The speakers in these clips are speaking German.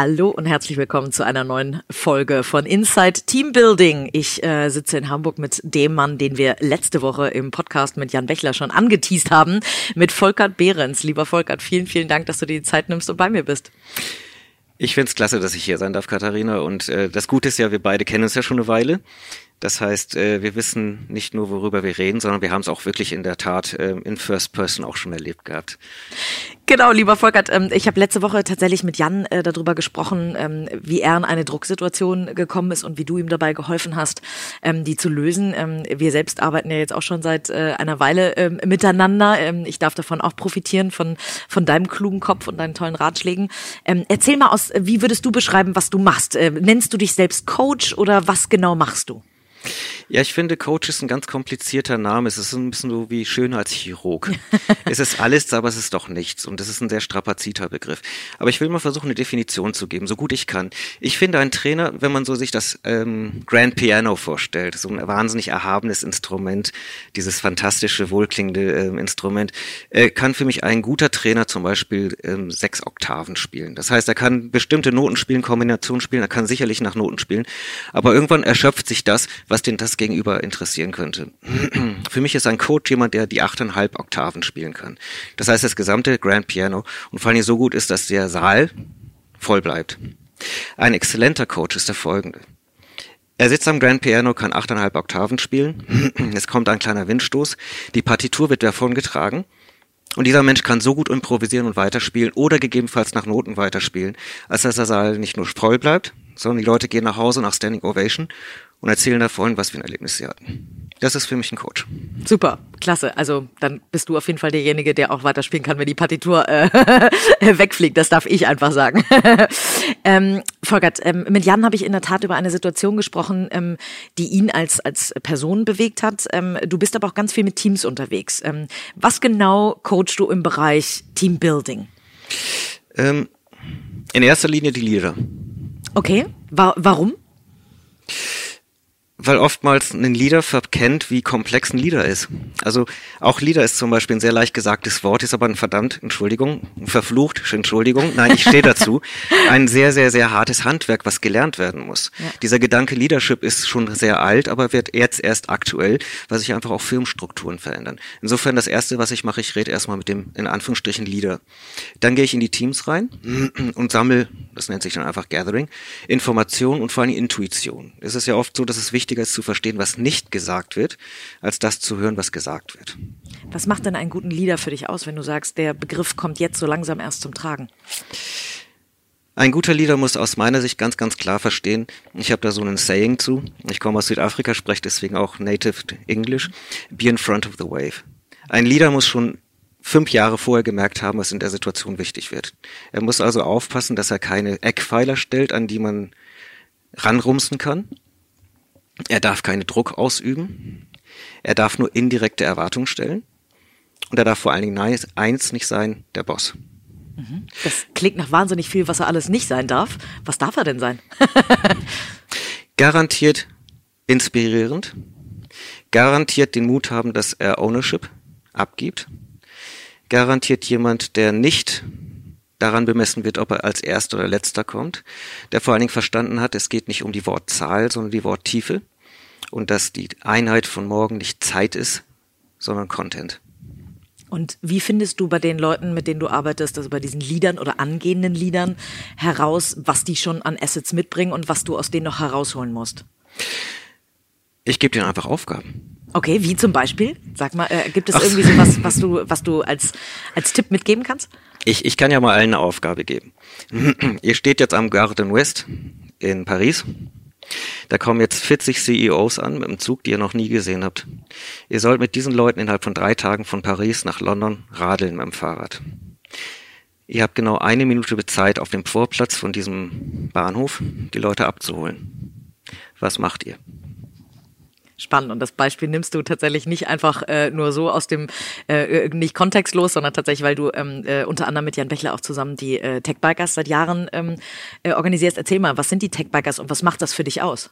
Hallo und herzlich willkommen zu einer neuen Folge von Inside Team Building. Ich äh, sitze in Hamburg mit dem Mann, den wir letzte Woche im Podcast mit Jan Bechler schon angeteased haben, mit Volkert Behrens. Lieber Volkert, vielen, vielen Dank, dass du dir die Zeit nimmst und bei mir bist. Ich finde es klasse, dass ich hier sein darf, Katharina. Und äh, das Gute ist ja, wir beide kennen uns ja schon eine Weile. Das heißt, äh, wir wissen nicht nur, worüber wir reden, sondern wir haben es auch wirklich in der Tat äh, in First Person auch schon erlebt gehabt. Genau, lieber Volkert, ähm, ich habe letzte Woche tatsächlich mit Jan äh, darüber gesprochen, ähm, wie er in eine Drucksituation gekommen ist und wie du ihm dabei geholfen hast, ähm, die zu lösen. Wir selbst arbeiten ja jetzt auch schon seit einer Weile miteinander. Ich darf davon auch profitieren, von, von deinem klugen Kopf und deinen tollen Ratschlägen. Erzähl mal aus, wie würdest du beschreiben, was du machst? Nennst du dich selbst Coach oder was genau machst du? Ja, ich finde, Coach ist ein ganz komplizierter Name. Es ist ein bisschen so wie schöner als Chirurg. es ist alles, aber es ist doch nichts. Und es ist ein sehr strapazierter Begriff. Aber ich will mal versuchen, eine Definition zu geben, so gut ich kann. Ich finde, ein Trainer, wenn man so sich das ähm, Grand Piano vorstellt, so ein wahnsinnig erhabenes Instrument, dieses fantastische, wohlklingende ähm, Instrument, äh, kann für mich ein guter Trainer zum Beispiel ähm, sechs Oktaven spielen. Das heißt, er kann bestimmte Noten spielen, Kombinationen spielen, er kann sicherlich nach Noten spielen. Aber irgendwann erschöpft sich das, was den das Gegenüber interessieren könnte. Für mich ist ein Coach jemand, der die achteinhalb Oktaven spielen kann. Das heißt, das gesamte Grand Piano und vor allem so gut ist, dass der Saal voll bleibt. Ein exzellenter Coach ist der folgende. Er sitzt am Grand Piano, kann achteinhalb Oktaven spielen. Es kommt ein kleiner Windstoß. Die Partitur wird davon getragen. Und dieser Mensch kann so gut improvisieren und weiterspielen oder gegebenenfalls nach Noten weiterspielen, als dass der Saal nicht nur voll bleibt, sondern die Leute gehen nach Hause nach Standing Ovation und erzählen davon, was für ein Erlebnis sie hatten. Das ist für mich ein Coach. Super, klasse. Also dann bist du auf jeden Fall derjenige, der auch weiterspielen kann, wenn die Partitur äh, wegfliegt. Das darf ich einfach sagen. ähm, Volkert, ähm, mit Jan habe ich in der Tat über eine Situation gesprochen, ähm, die ihn als, als Person bewegt hat. Ähm, du bist aber auch ganz viel mit Teams unterwegs. Ähm, was genau coachst du im Bereich Teambuilding? Ähm, in erster Linie die Leader. Okay, Wa warum? Weil oftmals ein Leader verkennt, wie komplex ein Leader ist. Also auch Leader ist zum Beispiel ein sehr leicht gesagtes Wort, ist aber ein verdammt, Entschuldigung, verflucht, Entschuldigung, nein, ich stehe dazu, ein sehr, sehr, sehr hartes Handwerk, was gelernt werden muss. Ja. Dieser Gedanke Leadership ist schon sehr alt, aber wird jetzt erst aktuell, weil sich einfach auch Firmenstrukturen verändern. Insofern das Erste, was ich mache, ich rede erstmal mit dem, in Anführungsstrichen, Leader. Dann gehe ich in die Teams rein und sammle, das nennt sich dann einfach Gathering, Information und vor allem Intuition. Es ist ja oft so, dass es wichtig wichtiger ist zu verstehen, was nicht gesagt wird, als das zu hören, was gesagt wird. Was macht denn einen guten Leader für dich aus, wenn du sagst, der Begriff kommt jetzt so langsam erst zum Tragen? Ein guter Leader muss aus meiner Sicht ganz, ganz klar verstehen, ich habe da so einen Saying zu, ich komme aus Südafrika, spreche deswegen auch Native English, be in front of the wave. Ein Leader muss schon fünf Jahre vorher gemerkt haben, was in der Situation wichtig wird. Er muss also aufpassen, dass er keine Eckpfeiler stellt, an die man ranrumsen kann, er darf keinen Druck ausüben. Er darf nur indirekte Erwartungen stellen. Und er darf vor allen Dingen eins nicht sein, der Boss. Mhm. Das klingt nach wahnsinnig viel, was er alles nicht sein darf. Was darf er denn sein? Garantiert inspirierend. Garantiert den Mut haben, dass er Ownership abgibt. Garantiert jemand, der nicht daran bemessen wird, ob er als erster oder letzter kommt, der vor allen Dingen verstanden hat, es geht nicht um die Wortzahl, sondern die Worttiefe und dass die Einheit von morgen nicht Zeit ist, sondern Content. Und wie findest du bei den Leuten, mit denen du arbeitest, also bei diesen Liedern oder angehenden Liedern heraus, was die schon an Assets mitbringen und was du aus denen noch herausholen musst? Ich gebe denen einfach Aufgaben. Okay, wie zum Beispiel? Sag mal, äh, gibt es Ach. irgendwie so was, was du, was du als, als Tipp mitgeben kannst? Ich, ich kann ja mal allen eine Aufgabe geben. Ihr steht jetzt am Garden West in Paris. Da kommen jetzt 40 CEOs an mit einem Zug, die ihr noch nie gesehen habt. Ihr sollt mit diesen Leuten innerhalb von drei Tagen von Paris nach London radeln mit dem Fahrrad. Ihr habt genau eine Minute Zeit auf dem Vorplatz von diesem Bahnhof, die Leute abzuholen. Was macht ihr? Spannend. Und das Beispiel nimmst du tatsächlich nicht einfach äh, nur so aus dem, äh, nicht kontextlos, sondern tatsächlich, weil du ähm, äh, unter anderem mit Jan Bechler auch zusammen die äh, Tech Bikers seit Jahren ähm, äh, organisierst. Erzähl mal, was sind die Tech Bikers und was macht das für dich aus?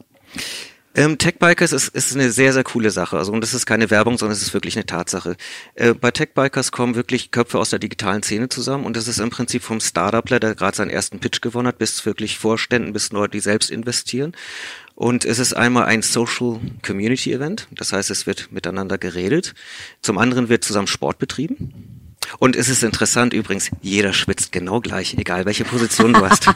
Ähm, Techbikers ist, ist eine sehr, sehr coole Sache. Also, und das ist keine Werbung, sondern es ist wirklich eine Tatsache. Äh, bei Techbikers kommen wirklich Köpfe aus der digitalen Szene zusammen und das ist im Prinzip vom Startupler, der gerade seinen ersten Pitch gewonnen hat, bis wirklich Vorständen, bis Leute, die selbst investieren. Und es ist einmal ein Social Community Event. Das heißt, es wird miteinander geredet. Zum anderen wird zusammen Sport betrieben. Und es ist interessant übrigens, jeder schwitzt genau gleich, egal welche Position du hast.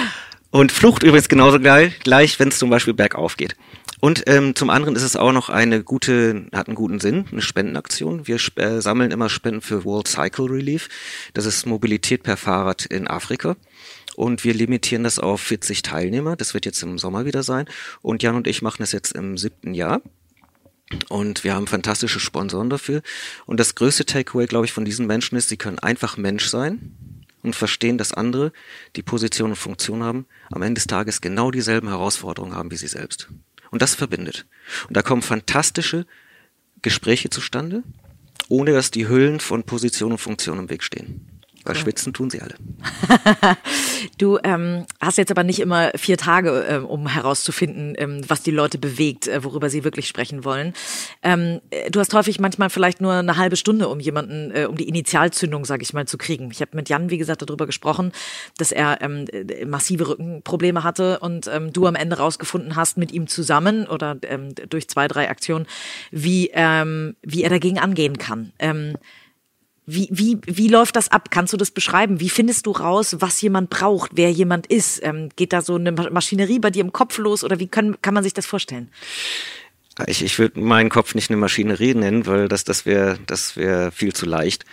Und Flucht übrigens genauso gleich, gleich wenn es zum Beispiel bergauf geht. Und ähm, zum anderen ist es auch noch eine gute, hat einen guten Sinn, eine Spendenaktion. Wir äh, sammeln immer Spenden für World Cycle Relief. Das ist Mobilität per Fahrrad in Afrika. Und wir limitieren das auf 40 Teilnehmer. Das wird jetzt im Sommer wieder sein. Und Jan und ich machen das jetzt im siebten Jahr. Und wir haben fantastische Sponsoren dafür. Und das größte Takeaway, glaube ich, von diesen Menschen ist, sie können einfach Mensch sein und verstehen, dass andere, die Position und Funktion haben, am Ende des Tages genau dieselben Herausforderungen haben wie sie selbst. Und das verbindet. Und da kommen fantastische Gespräche zustande, ohne dass die Hüllen von Position und Funktion im Weg stehen. Weil cool. schwitzen tun sie alle. du ähm, hast jetzt aber nicht immer vier Tage, äh, um herauszufinden, ähm, was die Leute bewegt, äh, worüber sie wirklich sprechen wollen. Ähm, äh, du hast häufig manchmal vielleicht nur eine halbe Stunde, um jemanden, äh, um die Initialzündung, sage ich mal, zu kriegen. Ich habe mit Jan, wie gesagt, darüber gesprochen, dass er ähm, äh, massive Rückenprobleme hatte und ähm, du am Ende rausgefunden hast mit ihm zusammen oder ähm, durch zwei, drei Aktionen, wie, ähm, wie er dagegen angehen kann. Wie, wie, wie läuft das ab? Kannst du das beschreiben? Wie findest du raus, was jemand braucht, wer jemand ist? Ähm, geht da so eine Maschinerie bei dir im Kopf los oder wie kann, kann man sich das vorstellen? Ich, ich würde meinen Kopf nicht eine Maschinerie nennen, weil das, das wäre das wär viel zu leicht.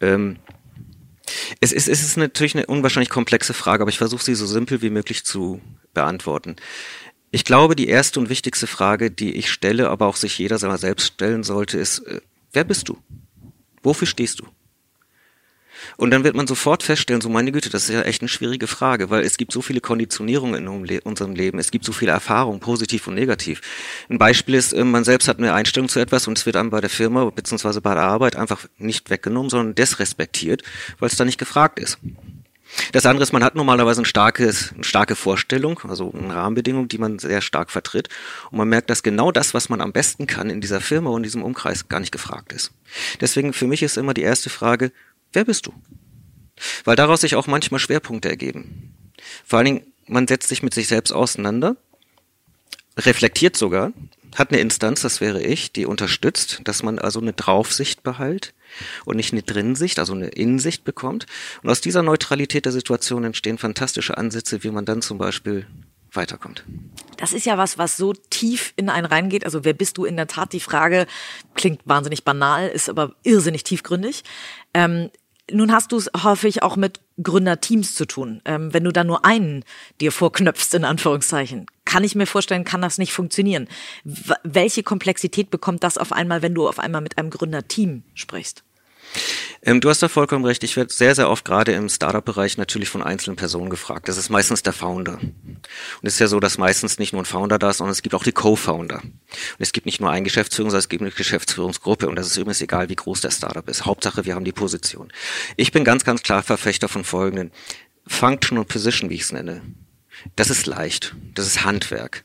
Ähm, es, ist, es ist natürlich eine unwahrscheinlich komplexe Frage, aber ich versuche sie so simpel wie möglich zu beantworten. Ich glaube, die erste und wichtigste Frage, die ich stelle, aber auch sich jeder selbst stellen sollte, ist, äh, wer bist du? Wofür stehst du? Und dann wird man sofort feststellen, so meine Güte, das ist ja echt eine schwierige Frage, weil es gibt so viele Konditionierungen in unserem Leben, es gibt so viele Erfahrungen, positiv und negativ. Ein Beispiel ist, ähm, man selbst hat eine Einstellung zu etwas und es wird einem bei der Firma bzw. bei der Arbeit einfach nicht weggenommen, sondern desrespektiert, weil es da nicht gefragt ist. Das andere ist, man hat normalerweise ein starkes, eine starke Vorstellung, also eine Rahmenbedingung, die man sehr stark vertritt. Und man merkt, dass genau das, was man am besten kann in dieser Firma und in diesem Umkreis, gar nicht gefragt ist. Deswegen für mich ist immer die erste Frage, Wer bist du? Weil daraus sich auch manchmal Schwerpunkte ergeben. Vor allen Dingen, man setzt sich mit sich selbst auseinander, reflektiert sogar, hat eine Instanz, das wäre ich, die unterstützt, dass man also eine Draufsicht behält und nicht eine Drinsicht, also eine Innensicht bekommt. Und aus dieser Neutralität der Situation entstehen fantastische Ansätze, wie man dann zum Beispiel weiterkommt. Das ist ja was, was so tief in einen reingeht. Also wer bist du in der Tat? Die Frage klingt wahnsinnig banal, ist aber irrsinnig tiefgründig. Ähm, nun hast du es häufig auch mit Gründerteams zu tun. Ähm, wenn du da nur einen dir vorknöpfst, in Anführungszeichen, kann ich mir vorstellen, kann das nicht funktionieren. W welche Komplexität bekommt das auf einmal, wenn du auf einmal mit einem Gründerteam sprichst? Ähm, du hast da vollkommen recht. Ich werde sehr, sehr oft gerade im Startup-Bereich natürlich von einzelnen Personen gefragt. Das ist meistens der Founder. Und es ist ja so, dass meistens nicht nur ein Founder da ist, sondern es gibt auch die Co-Founder. Und es gibt nicht nur einen Geschäftsführer, sondern es gibt eine Geschäftsführungsgruppe. Und das ist übrigens egal, wie groß der Startup ist. Hauptsache, wir haben die Position. Ich bin ganz, ganz klar Verfechter von folgenden. Function und Position, wie ich es nenne. Das ist leicht. Das ist Handwerk.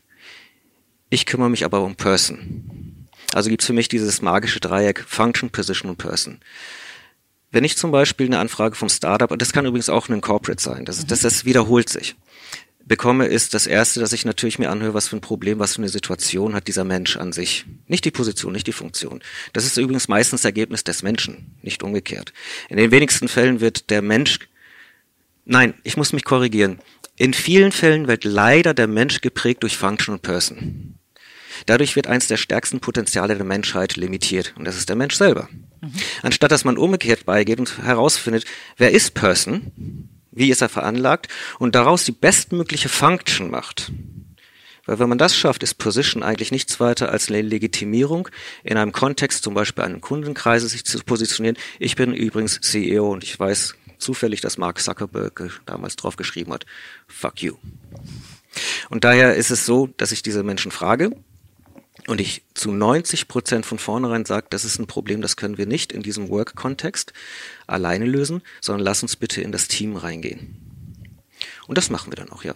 Ich kümmere mich aber um Person. Also gibt es für mich dieses magische Dreieck Function, Position und Person. Wenn ich zum Beispiel eine Anfrage vom Startup, und das kann übrigens auch ein Corporate sein, das, das, das wiederholt sich, bekomme, ist das erste, dass ich natürlich mir anhöre, was für ein Problem, was für eine Situation hat dieser Mensch an sich. Nicht die Position, nicht die Funktion. Das ist übrigens meistens Ergebnis des Menschen, nicht umgekehrt. In den wenigsten Fällen wird der Mensch, nein, ich muss mich korrigieren. In vielen Fällen wird leider der Mensch geprägt durch Function und Person. Dadurch wird eins der stärksten Potenziale der Menschheit limitiert. Und das ist der Mensch selber. Mhm. Anstatt dass man umgekehrt beigeht und herausfindet, wer ist Person, wie ist er veranlagt und daraus die bestmögliche Function macht. Weil wenn man das schafft, ist Position eigentlich nichts weiter als eine Legitimierung in einem Kontext, zum Beispiel einen Kundenkreise sich zu positionieren. Ich bin übrigens CEO und ich weiß zufällig, dass Mark Zuckerberg damals drauf geschrieben hat, fuck you. Und daher ist es so, dass ich diese Menschen frage, und ich zu 90 Prozent von vornherein sage, das ist ein Problem, das können wir nicht in diesem Work-Kontext alleine lösen, sondern lass uns bitte in das Team reingehen. Und das machen wir dann auch, ja.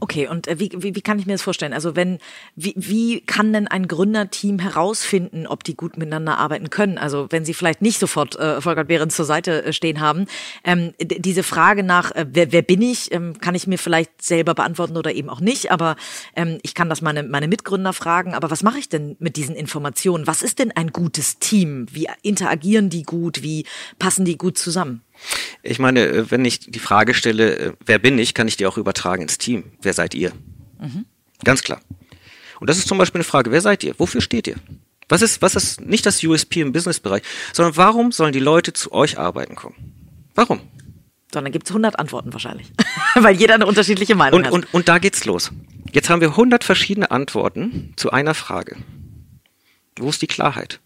Okay, und äh, wie, wie, wie kann ich mir das vorstellen? Also wenn, wie, wie kann denn ein Gründerteam herausfinden, ob die gut miteinander arbeiten können? Also wenn sie vielleicht nicht sofort äh, Volker Behrens zur Seite äh, stehen haben. Ähm, diese Frage nach, äh, wer, wer bin ich, ähm, kann ich mir vielleicht selber beantworten oder eben auch nicht. Aber ähm, ich kann das meine, meine Mitgründer fragen. Aber was mache ich denn mit diesen Informationen? Was ist denn ein gutes Team? Wie interagieren die gut? Wie passen die gut zusammen? Ich meine, äh, wenn ich die Frage stelle, äh, wer bin ich, kann ich die auch übertragen ins Team. Wer seid ihr? Mhm. Ganz klar. Und das ist zum Beispiel eine Frage, wer seid ihr? Wofür steht ihr? Was ist, was ist nicht das USP im Businessbereich, sondern warum sollen die Leute zu euch arbeiten kommen? Warum? Sondern gibt es 100 Antworten wahrscheinlich, weil jeder eine unterschiedliche Meinung und, hat. Und, und da geht's los. Jetzt haben wir 100 verschiedene Antworten zu einer Frage. Wo ist die Klarheit?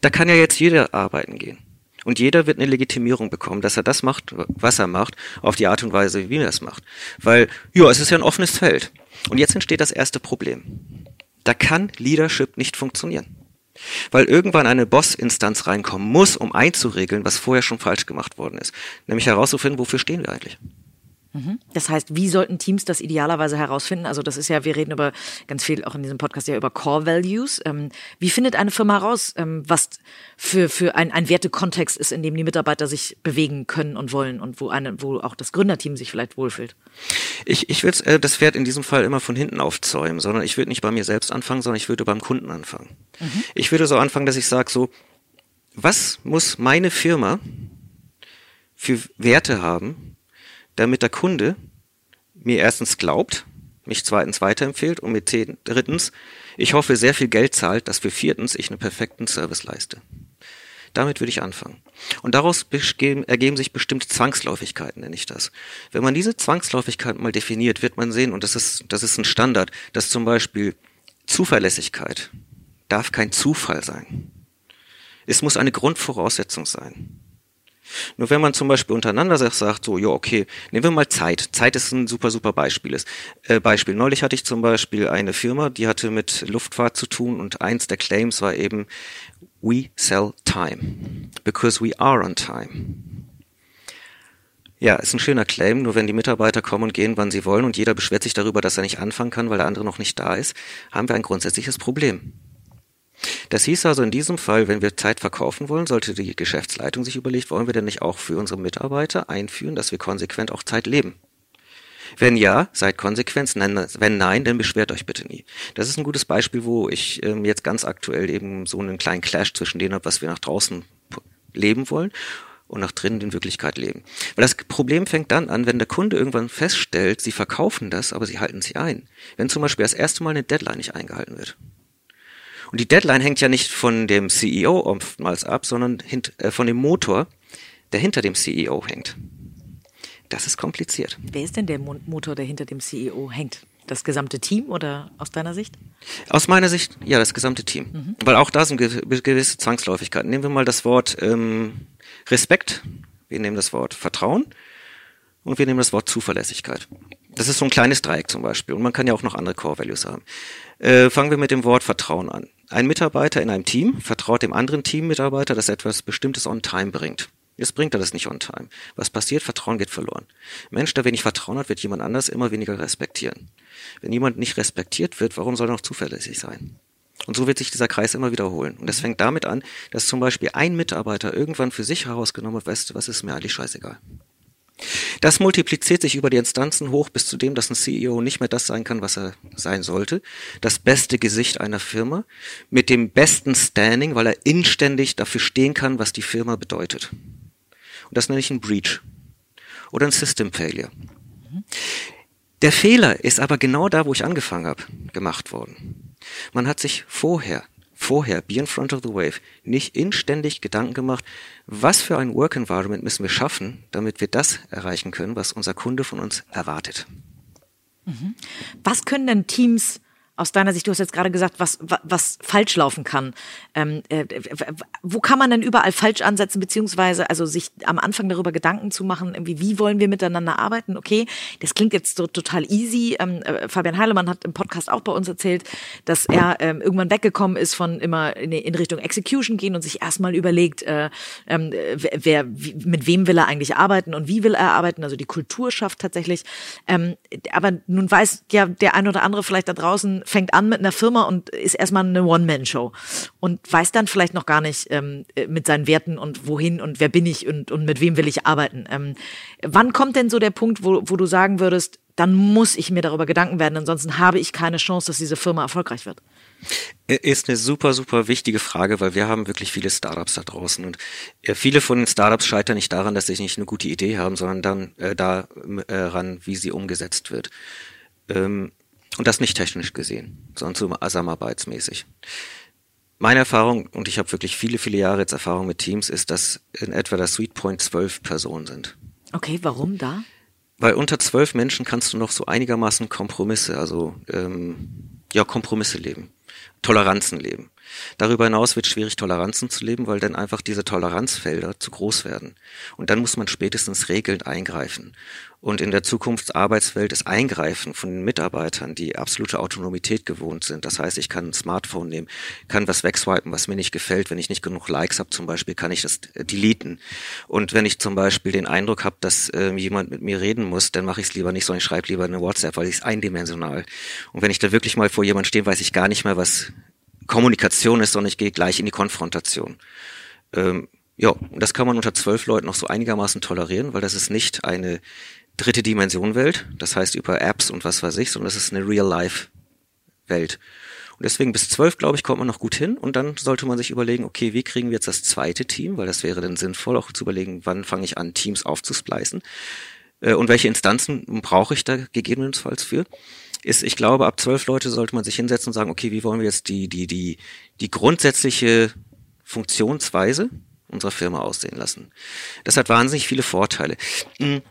Da kann ja jetzt jeder arbeiten gehen. Und jeder wird eine Legitimierung bekommen, dass er das macht, was er macht, auf die Art und Weise, wie er es macht. Weil, ja, es ist ja ein offenes Feld. Und jetzt entsteht das erste Problem. Da kann Leadership nicht funktionieren. Weil irgendwann eine Boss-Instanz reinkommen muss, um einzuregeln, was vorher schon falsch gemacht worden ist. Nämlich herauszufinden, wofür stehen wir eigentlich. Mhm. Das heißt, wie sollten Teams das idealerweise herausfinden? Also das ist ja, wir reden über ganz viel auch in diesem Podcast ja über Core Values. Ähm, wie findet eine Firma heraus, ähm, was für, für ein, ein Wertekontext ist, in dem die Mitarbeiter sich bewegen können und wollen und wo, eine, wo auch das Gründerteam sich vielleicht wohlfühlt? Ich, ich will äh, das Pferd in diesem Fall immer von hinten aufzäumen, sondern ich würde nicht bei mir selbst anfangen, sondern ich würde beim Kunden anfangen. Mhm. Ich würde so anfangen, dass ich sage so, was muss meine Firma für Werte haben, damit der Kunde mir erstens glaubt, mich zweitens weiterempfiehlt und mit drittens, ich hoffe, sehr viel Geld zahlt, dass für viertens ich einen perfekten Service leiste. Damit würde ich anfangen. Und daraus ergeben sich bestimmte Zwangsläufigkeiten, nenne ich das. Wenn man diese Zwangsläufigkeiten mal definiert, wird man sehen, und das ist, das ist ein Standard, dass zum Beispiel Zuverlässigkeit darf kein Zufall sein. Es muss eine Grundvoraussetzung sein. Nur wenn man zum Beispiel untereinander sagt, so, ja, okay, nehmen wir mal Zeit. Zeit ist ein super, super Beispiel. Äh, Beispiel. Neulich hatte ich zum Beispiel eine Firma, die hatte mit Luftfahrt zu tun und eins der Claims war eben, we sell time. Because we are on time. Ja, ist ein schöner Claim, nur wenn die Mitarbeiter kommen und gehen, wann sie wollen und jeder beschwert sich darüber, dass er nicht anfangen kann, weil der andere noch nicht da ist, haben wir ein grundsätzliches Problem. Das hieß also in diesem Fall, wenn wir Zeit verkaufen wollen, sollte die Geschäftsleitung sich überlegt, wollen wir denn nicht auch für unsere Mitarbeiter einführen, dass wir konsequent auch Zeit leben? Wenn ja, seid konsequent. Wenn nein, dann beschwert euch bitte nie. Das ist ein gutes Beispiel, wo ich ähm, jetzt ganz aktuell eben so einen kleinen Clash zwischen dem habe, was wir nach draußen leben wollen und nach drinnen in Wirklichkeit leben. Weil das Problem fängt dann an, wenn der Kunde irgendwann feststellt, sie verkaufen das, aber sie halten sich ein. Wenn zum Beispiel das erste Mal eine Deadline nicht eingehalten wird. Und die Deadline hängt ja nicht von dem CEO oftmals ab, sondern äh, von dem Motor, der hinter dem CEO hängt. Das ist kompliziert. Wer ist denn der Motor, der hinter dem CEO hängt? Das gesamte Team oder aus deiner Sicht? Aus meiner Sicht, ja, das gesamte Team. Mhm. Weil auch da sind gewisse Zwangsläufigkeiten. Nehmen wir mal das Wort ähm, Respekt, wir nehmen das Wort Vertrauen und wir nehmen das Wort Zuverlässigkeit. Das ist so ein kleines Dreieck zum Beispiel. Und man kann ja auch noch andere Core Values haben. Äh, fangen wir mit dem Wort Vertrauen an. Ein Mitarbeiter in einem Team vertraut dem anderen Teammitarbeiter, dass er etwas Bestimmtes on time bringt. Jetzt bringt er das nicht on time. Was passiert? Vertrauen geht verloren. Ein Mensch, der wenig Vertrauen hat, wird jemand anders immer weniger respektieren. Wenn jemand nicht respektiert wird, warum soll er noch zuverlässig sein? Und so wird sich dieser Kreis immer wiederholen. Und es fängt damit an, dass zum Beispiel ein Mitarbeiter irgendwann für sich herausgenommen hat, weißt du, was ist mir eigentlich scheißegal. Das multipliziert sich über die Instanzen hoch bis zu dem, dass ein CEO nicht mehr das sein kann, was er sein sollte. Das beste Gesicht einer Firma mit dem besten Standing, weil er inständig dafür stehen kann, was die Firma bedeutet. Und das nenne ich ein Breach oder ein System Failure. Der Fehler ist aber genau da, wo ich angefangen habe, gemacht worden. Man hat sich vorher vorher, be in front of the wave, nicht inständig Gedanken gemacht, was für ein Work Environment müssen wir schaffen, damit wir das erreichen können, was unser Kunde von uns erwartet. Mhm. Was können denn Teams aus deiner Sicht, du hast jetzt gerade gesagt, was, was, falsch laufen kann. Ähm, äh, wo kann man denn überall falsch ansetzen, beziehungsweise also sich am Anfang darüber Gedanken zu machen, irgendwie, wie wollen wir miteinander arbeiten? Okay, das klingt jetzt so total easy. Ähm, äh, Fabian Heilemann hat im Podcast auch bei uns erzählt, dass er ähm, irgendwann weggekommen ist von immer in, in Richtung Execution gehen und sich erstmal überlegt, äh, äh, wer, wie, mit wem will er eigentlich arbeiten und wie will er arbeiten, also die Kultur schafft tatsächlich. Ähm, aber nun weiß ja der ein oder andere vielleicht da draußen, fängt an mit einer Firma und ist erstmal eine One-Man-Show und weiß dann vielleicht noch gar nicht ähm, mit seinen Werten und wohin und wer bin ich und, und mit wem will ich arbeiten. Ähm, wann kommt denn so der Punkt, wo, wo du sagen würdest, dann muss ich mir darüber Gedanken werden, ansonsten habe ich keine Chance, dass diese Firma erfolgreich wird? Ist eine super, super wichtige Frage, weil wir haben wirklich viele Startups da draußen und äh, viele von den Startups scheitern nicht daran, dass sie nicht eine gute Idee haben, sondern dann äh, daran, wie sie umgesetzt wird. Ähm, und das nicht technisch gesehen, sondern zusammenarbeitsmäßig. Meine Erfahrung, und ich habe wirklich viele, viele Jahre jetzt Erfahrung mit Teams, ist, dass in etwa der Sweet Point zwölf Personen sind. Okay, warum da? Weil unter zwölf Menschen kannst du noch so einigermaßen Kompromisse, also ähm, ja, Kompromisse leben. Toleranzen leben. Darüber hinaus wird schwierig, Toleranzen zu leben, weil dann einfach diese Toleranzfelder zu groß werden. Und dann muss man spätestens regelnd eingreifen. Und in der Zukunftsarbeitswelt ist Eingreifen von den Mitarbeitern, die absolute Autonomität gewohnt sind. Das heißt, ich kann ein Smartphone nehmen, kann was wegswipen, was mir nicht gefällt. Wenn ich nicht genug Likes habe zum Beispiel, kann ich das äh, deleten. Und wenn ich zum Beispiel den Eindruck habe, dass äh, jemand mit mir reden muss, dann mache ich es lieber nicht, sondern ich schreibe lieber eine WhatsApp, weil ich es eindimensional. Und wenn ich da wirklich mal vor jemand stehe, weiß ich gar nicht mehr, was Kommunikation ist, sondern ich gehe gleich in die Konfrontation. Ähm, ja, und das kann man unter zwölf Leuten noch so einigermaßen tolerieren, weil das ist nicht eine dritte Dimension Welt, das heißt über Apps und was weiß ich, sondern das ist eine Real-Life-Welt. Und deswegen bis zwölf, glaube ich, kommt man noch gut hin. Und dann sollte man sich überlegen, okay, wie kriegen wir jetzt das zweite Team, weil das wäre dann sinnvoll, auch zu überlegen, wann fange ich an, Teams aufzuspleißen äh, und welche Instanzen brauche ich da gegebenenfalls für ist, ich glaube, ab zwölf Leute sollte man sich hinsetzen und sagen, okay, wie wollen wir jetzt die, die, die, die grundsätzliche Funktionsweise unserer Firma aussehen lassen. Das hat wahnsinnig viele Vorteile. Hm,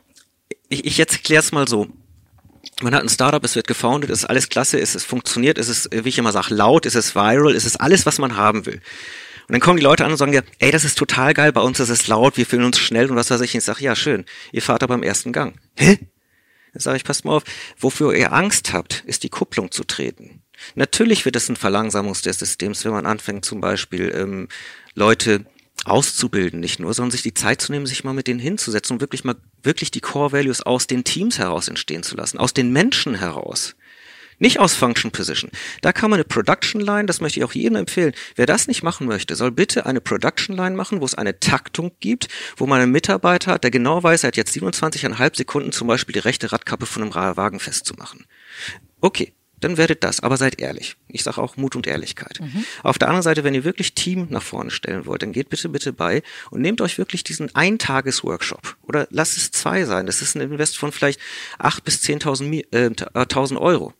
ich, ich jetzt erkläre es mal so. Man hat ein Startup, es wird gefoundet, es ist alles klasse, es ist funktioniert, es ist, wie ich immer sage, laut, es ist viral, es ist alles, was man haben will. Und dann kommen die Leute an und sagen ja, ey, das ist total geil, bei uns ist es laut, wir fühlen uns schnell und was weiß ich. Und ich sage, ja, schön, ihr fahrt aber im ersten Gang. Hä? Dann sage ich, passt mal auf, wofür ihr Angst habt, ist die Kupplung zu treten. Natürlich wird es ein Verlangsamung des Systems, wenn man anfängt, zum Beispiel ähm, Leute auszubilden, nicht nur, sondern sich die Zeit zu nehmen, sich mal mit denen hinzusetzen und wirklich mal wirklich die Core Values aus den Teams heraus entstehen zu lassen, aus den Menschen heraus. Nicht aus Function Position. Da kann man eine Production Line, das möchte ich auch jedem empfehlen. Wer das nicht machen möchte, soll bitte eine Production Line machen, wo es eine Taktung gibt, wo man einen Mitarbeiter hat, der genau weiß, er hat jetzt 27,5 Sekunden zum Beispiel die rechte Radkappe von einem Wagen festzumachen. Okay, dann werdet das, aber seid ehrlich. Ich sage auch Mut und Ehrlichkeit. Mhm. Auf der anderen Seite, wenn ihr wirklich Team nach vorne stellen wollt, dann geht bitte, bitte bei und nehmt euch wirklich diesen Eintages-Workshop oder lasst es zwei sein. Das ist ein Invest von vielleicht acht bis zehntausend äh, äh Euro.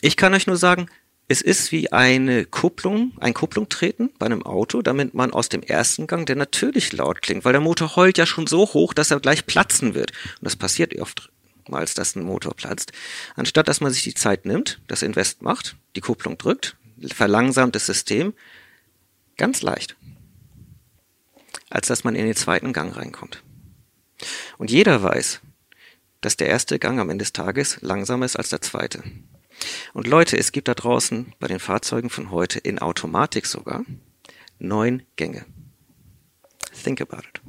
Ich kann euch nur sagen, es ist wie eine Kupplung, ein Kupplung treten bei einem Auto, damit man aus dem ersten Gang, der natürlich laut klingt, weil der Motor heult ja schon so hoch, dass er gleich platzen wird. Und das passiert oft als dass ein Motor platzt. Anstatt dass man sich die Zeit nimmt, das Invest macht, die Kupplung drückt, verlangsamt das System, ganz leicht, als dass man in den zweiten Gang reinkommt. Und jeder weiß, dass der erste Gang am Ende des Tages langsamer ist als der zweite. Und Leute, es gibt da draußen bei den Fahrzeugen von heute in Automatik sogar neun Gänge. Think about it.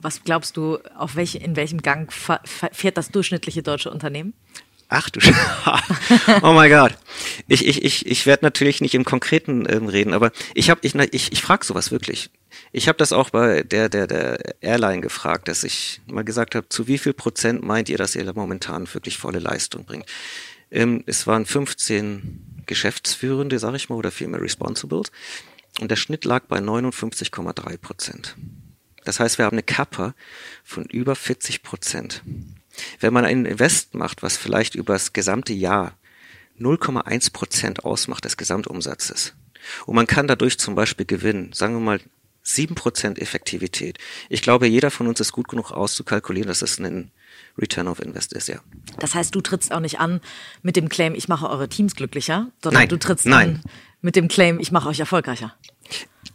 Was glaubst du, auf welche, in welchem Gang fährt das durchschnittliche deutsche Unternehmen? Ach du Sch Oh mein Gott. Ich, ich, ich, ich werde natürlich nicht im Konkreten ähm, reden, aber ich habe ich, ich, ich frage sowas wirklich. Ich habe das auch bei der, der, der Airline gefragt, dass ich mal gesagt habe, zu wie viel Prozent meint ihr, dass ihr momentan wirklich volle Leistung bringt? Ähm, es waren 15 Geschäftsführende, sag ich mal, oder vielmehr Responsibles. Und der Schnitt lag bei 59,3 Prozent. Das heißt, wir haben eine Kappa von über 40 Prozent. Wenn man ein Invest macht, was vielleicht über das gesamte Jahr 0,1 Prozent ausmacht des Gesamtumsatzes, und man kann dadurch zum Beispiel gewinnen, sagen wir mal 7 Prozent Effektivität. Ich glaube, jeder von uns ist gut genug auszukalkulieren, dass es ein Return of Invest ist, ja. Das heißt, du trittst auch nicht an mit dem Claim, ich mache eure Teams glücklicher, sondern Nein, du trittst nein. an mit dem Claim, ich mache euch erfolgreicher.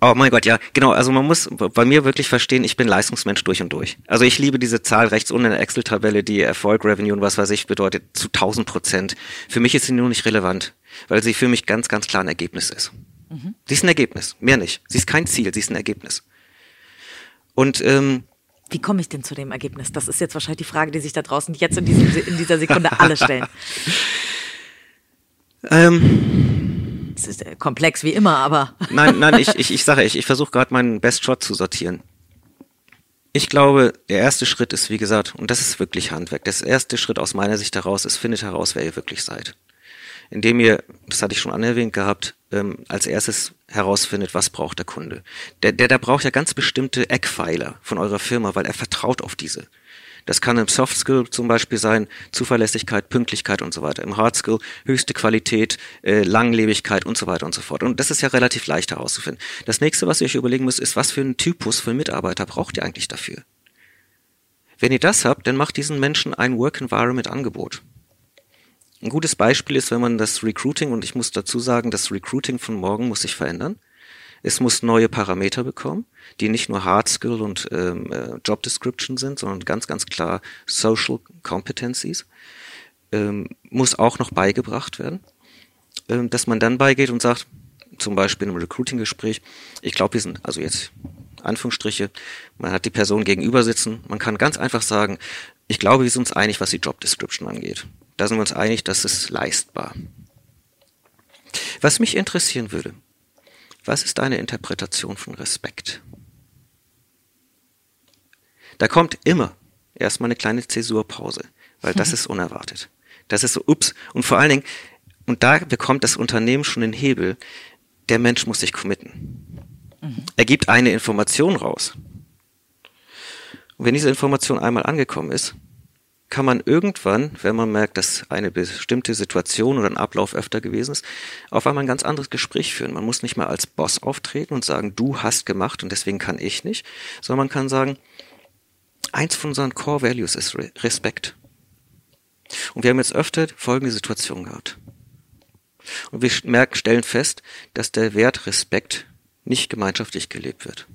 Oh mein Gott, ja, genau. Also man muss bei mir wirklich verstehen, ich bin Leistungsmensch durch und durch. Also ich liebe diese Zahl rechts unten in der Excel-Tabelle, die Erfolg, Revenue und was weiß ich bedeutet, zu 1000 Prozent. Für mich ist sie nur nicht relevant, weil sie für mich ganz, ganz klar ein Ergebnis ist. Sie ist ein Ergebnis, mehr nicht. Sie ist kein Ziel, sie ist ein Ergebnis. Und ähm, Wie komme ich denn zu dem Ergebnis? Das ist jetzt wahrscheinlich die Frage, die sich da draußen jetzt in, diesem, in dieser Sekunde alle stellen. ähm, Es ist äh, komplex wie immer, aber Nein, nein, ich, ich, ich sage, ich, ich versuche gerade meinen Best Shot zu sortieren. Ich glaube, der erste Schritt ist, wie gesagt, und das ist wirklich Handwerk. Das erste Schritt aus meiner Sicht heraus ist, findet heraus, wer ihr wirklich seid. Indem ihr, das hatte ich schon anerwähnt gehabt, ähm, als erstes herausfindet, was braucht der Kunde. Der, der, der braucht ja ganz bestimmte Eckpfeiler von eurer Firma, weil er vertraut auf diese. Das kann im Soft Skill zum Beispiel sein, Zuverlässigkeit, Pünktlichkeit und so weiter. Im Hard Skill höchste Qualität, äh, Langlebigkeit und so weiter und so fort. Und das ist ja relativ leicht herauszufinden. Das nächste, was ihr euch überlegen müsst, ist, was für einen Typus für Mitarbeiter braucht ihr eigentlich dafür? Wenn ihr das habt, dann macht diesen Menschen ein Work Environment Angebot. Ein gutes Beispiel ist, wenn man das Recruiting, und ich muss dazu sagen, das Recruiting von morgen muss sich verändern. Es muss neue Parameter bekommen, die nicht nur Hard Skill und ähm, äh, Job Description sind, sondern ganz, ganz klar Social Competencies. Ähm, muss auch noch beigebracht werden, ähm, dass man dann beigeht und sagt, zum Beispiel im Recruiting-Gespräch, ich glaube, wir sind, also jetzt Anführungsstriche, man hat die Person gegenüber sitzen, man kann ganz einfach sagen, ich glaube, wir sind uns einig, was die Job Description angeht. Da sind wir uns einig, das ist leistbar. Was mich interessieren würde, was ist deine Interpretation von Respekt? Da kommt immer erstmal eine kleine Zäsurpause, weil das ist unerwartet. Das ist so, ups. Und vor allen Dingen, und da bekommt das Unternehmen schon den Hebel, der Mensch muss sich committen. Er gibt eine Information raus. Und wenn diese Information einmal angekommen ist, kann man irgendwann, wenn man merkt, dass eine bestimmte Situation oder ein Ablauf öfter gewesen ist, auf einmal ein ganz anderes Gespräch führen. Man muss nicht mehr als Boss auftreten und sagen, du hast gemacht und deswegen kann ich nicht, sondern man kann sagen, eins von unseren Core Values ist Re Respekt. Und wir haben jetzt öfter folgende Situation gehabt. Und wir merken, stellen fest, dass der Wert Respekt nicht gemeinschaftlich gelebt wird.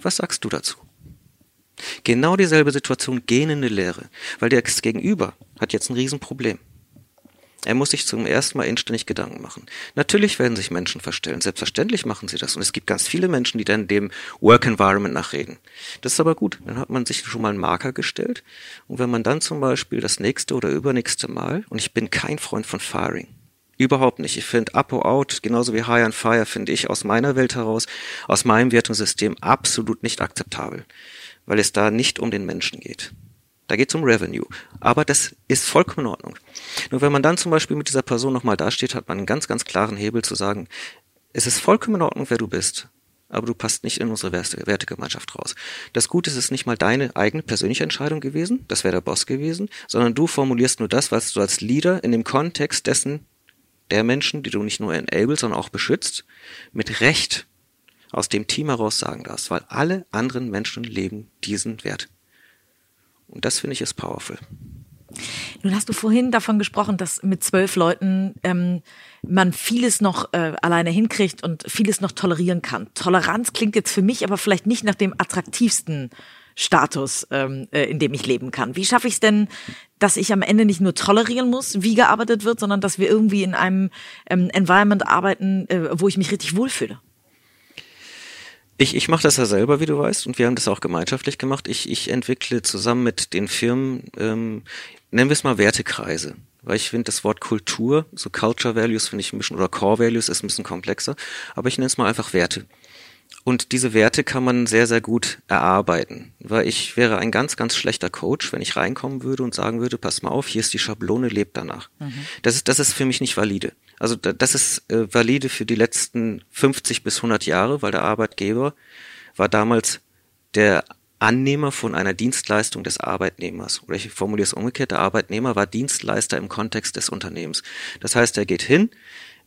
Was sagst du dazu? Genau dieselbe Situation, gähnende Lehre, weil der Gegenüber hat jetzt ein Riesenproblem. Er muss sich zum ersten Mal inständig Gedanken machen. Natürlich werden sich Menschen verstellen, selbstverständlich machen sie das. Und es gibt ganz viele Menschen, die dann dem Work Environment nachreden. Das ist aber gut, dann hat man sich schon mal einen Marker gestellt. Und wenn man dann zum Beispiel das nächste oder übernächste Mal, und ich bin kein Freund von Firing, Überhaupt nicht. Ich finde Up or Out, genauso wie High and Fire, finde ich aus meiner Welt heraus, aus meinem Wertungssystem absolut nicht akzeptabel, weil es da nicht um den Menschen geht. Da geht es um Revenue. Aber das ist vollkommen in Ordnung. Nur wenn man dann zum Beispiel mit dieser Person nochmal dasteht, hat man einen ganz, ganz klaren Hebel zu sagen, es ist vollkommen in Ordnung, wer du bist, aber du passt nicht in unsere Wertegemeinschaft raus. Das Gute ist, es ist nicht mal deine eigene persönliche Entscheidung gewesen, das wäre der Boss gewesen, sondern du formulierst nur das, was du als Leader in dem Kontext dessen der Menschen, die du nicht nur enablest, sondern auch beschützt, mit Recht aus dem Team heraus sagen darfst, weil alle anderen Menschen leben diesen Wert. Und das finde ich ist powerful. Nun hast du vorhin davon gesprochen, dass mit zwölf Leuten ähm, man vieles noch äh, alleine hinkriegt und vieles noch tolerieren kann. Toleranz klingt jetzt für mich aber vielleicht nicht nach dem attraktivsten Status, ähm, äh, in dem ich leben kann. Wie schaffe ich es denn, dass ich am Ende nicht nur tolerieren muss, wie gearbeitet wird, sondern dass wir irgendwie in einem ähm, Environment arbeiten, äh, wo ich mich richtig wohlfühle? Ich, ich mache das ja selber, wie du weißt, und wir haben das auch gemeinschaftlich gemacht. Ich, ich entwickle zusammen mit den Firmen, ähm, nennen wir es mal Wertekreise. Weil ich finde, das Wort Kultur, so Culture Values finde ich ein bisschen, oder Core Values ist ein bisschen komplexer, aber ich nenne es mal einfach Werte. Und diese Werte kann man sehr, sehr gut erarbeiten. Weil ich wäre ein ganz, ganz schlechter Coach, wenn ich reinkommen würde und sagen würde, pass mal auf, hier ist die Schablone, lebt danach. Mhm. Das, ist, das ist für mich nicht valide. Also das ist äh, valide für die letzten 50 bis 100 Jahre, weil der Arbeitgeber war damals der Annehmer von einer Dienstleistung des Arbeitnehmers. Oder ich formuliere es umgekehrt, der Arbeitnehmer war Dienstleister im Kontext des Unternehmens. Das heißt, er geht hin,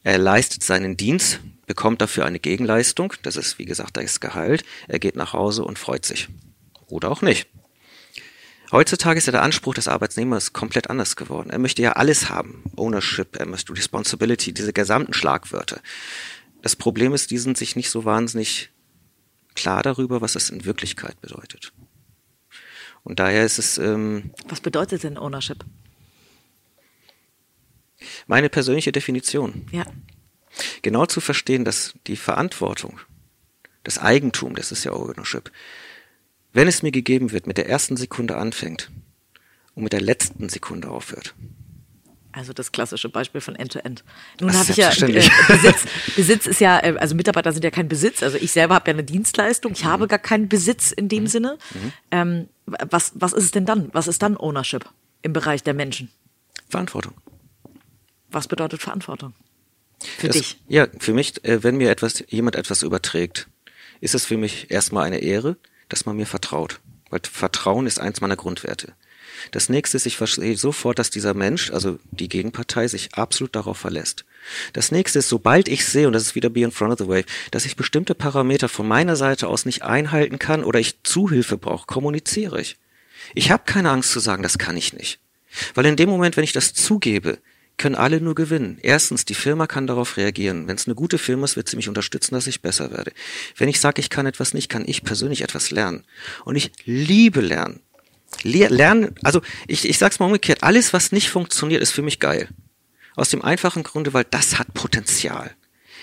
er leistet seinen Dienst, bekommt dafür eine Gegenleistung, das ist wie gesagt das Gehalt, er geht nach Hause und freut sich. Oder auch nicht. Heutzutage ist ja der Anspruch des Arbeitnehmers komplett anders geworden. Er möchte ja alles haben. Ownership, er möchte Responsibility, diese gesamten Schlagwörter. Das Problem ist, die sind sich nicht so wahnsinnig klar darüber, was es in Wirklichkeit bedeutet. Und daher ist es. Ähm, was bedeutet denn Ownership? Meine persönliche Definition. Ja. Genau zu verstehen, dass die Verantwortung, das Eigentum, das ist ja Ownership, wenn es mir gegeben wird, mit der ersten Sekunde anfängt und mit der letzten Sekunde aufhört. Also das klassische Beispiel von End-to-End. -End. Nun habe ich ja äh, Besitz. Besitz ist ja, äh, also Mitarbeiter sind ja kein Besitz. Also ich selber habe ja eine Dienstleistung. Ich mhm. habe gar keinen Besitz in dem mhm. Sinne. Mhm. Ähm, was, was ist es denn dann? Was ist dann Ownership im Bereich der Menschen? Verantwortung. Was bedeutet Verantwortung? Für das, dich? Ja, für mich, äh, wenn mir etwas, jemand etwas überträgt, ist es für mich erstmal eine Ehre, dass man mir vertraut. Weil Vertrauen ist eins meiner Grundwerte. Das nächste ist, ich verstehe sofort, dass dieser Mensch, also die Gegenpartei, sich absolut darauf verlässt. Das nächste ist, sobald ich sehe, und das ist wieder Be in front of the wave, dass ich bestimmte Parameter von meiner Seite aus nicht einhalten kann oder ich Zuhilfe brauche, kommuniziere ich. Ich habe keine Angst zu sagen, das kann ich nicht. Weil in dem Moment, wenn ich das zugebe, können alle nur gewinnen. Erstens, die Firma kann darauf reagieren. Wenn es eine gute Firma ist, wird sie mich unterstützen, dass ich besser werde. Wenn ich sage, ich kann etwas nicht, kann ich persönlich etwas lernen. Und ich liebe Lernen. lernen, also ich, ich sag's mal umgekehrt, alles, was nicht funktioniert, ist für mich geil. Aus dem einfachen Grunde, weil das hat Potenzial.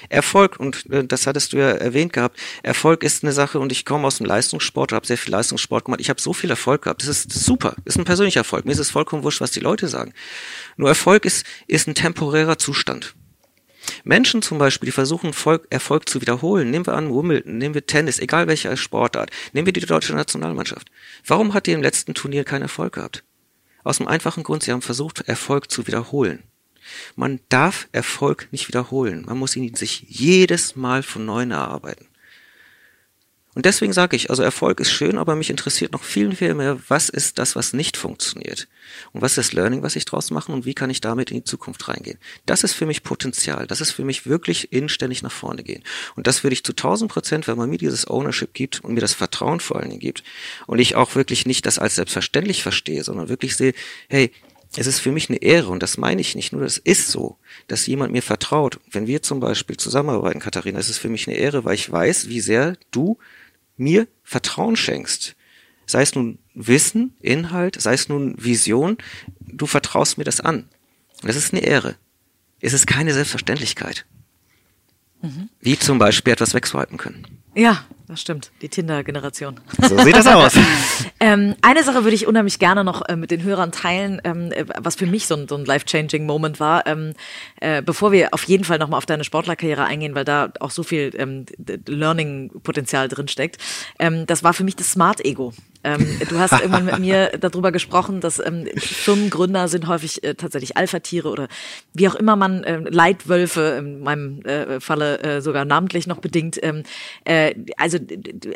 Erfolg, und äh, das hattest du ja erwähnt gehabt, Erfolg ist eine Sache und ich komme aus dem Leistungssport, habe sehr viel Leistungssport gemacht. Ich habe so viel Erfolg gehabt. Das ist super. Das ist ein persönlicher Erfolg. Mir ist es vollkommen wurscht, was die Leute sagen. Nur Erfolg ist, ist ein temporärer Zustand. Menschen zum Beispiel, die versuchen, Erfolg, Erfolg zu wiederholen. Nehmen wir an Wimbledon, nehmen wir Tennis, egal welche Sportart. Nehmen wir die deutsche Nationalmannschaft. Warum hat die im letzten Turnier keinen Erfolg gehabt? Aus dem einfachen Grund, sie haben versucht, Erfolg zu wiederholen. Man darf Erfolg nicht wiederholen. Man muss ihn sich jedes Mal von neuem erarbeiten. Und deswegen sage ich, also Erfolg ist schön, aber mich interessiert noch viel, viel mehr, was ist das, was nicht funktioniert? Und was ist das Learning, was ich draus mache und wie kann ich damit in die Zukunft reingehen? Das ist für mich Potenzial. Das ist für mich wirklich inständig nach vorne gehen. Und das würde ich zu 1000 Prozent, wenn man mir dieses Ownership gibt und mir das Vertrauen vor allen Dingen gibt und ich auch wirklich nicht das als selbstverständlich verstehe, sondern wirklich sehe, hey, es ist für mich eine Ehre und das meine ich nicht nur, das ist so, dass jemand mir vertraut. Wenn wir zum Beispiel zusammenarbeiten, Katharina, ist es für mich eine Ehre, weil ich weiß, wie sehr du mir Vertrauen schenkst. Sei es nun Wissen, Inhalt, sei es nun Vision, du vertraust mir das an. Das ist eine Ehre. Es ist keine Selbstverständlichkeit. Mhm. Wie zum Beispiel etwas wegswipen können. Ja, das stimmt. Die Tinder-Generation. So sieht das aus. ähm, eine Sache würde ich unheimlich gerne noch äh, mit den Hörern teilen, ähm, äh, was für mich so ein, so ein life-changing Moment war, ähm, äh, bevor wir auf jeden Fall nochmal auf deine Sportlerkarriere eingehen, weil da auch so viel ähm, Learning-Potenzial drinsteckt. Ähm, das war für mich das Smart Ego. Ähm, du hast irgendwann mit mir darüber gesprochen, dass ähm, Firmengründer sind häufig äh, tatsächlich Alpha-Tiere oder wie auch immer man äh, Leitwölfe, in meinem äh, Falle äh, sogar namentlich noch bedingt. Ähm, äh, also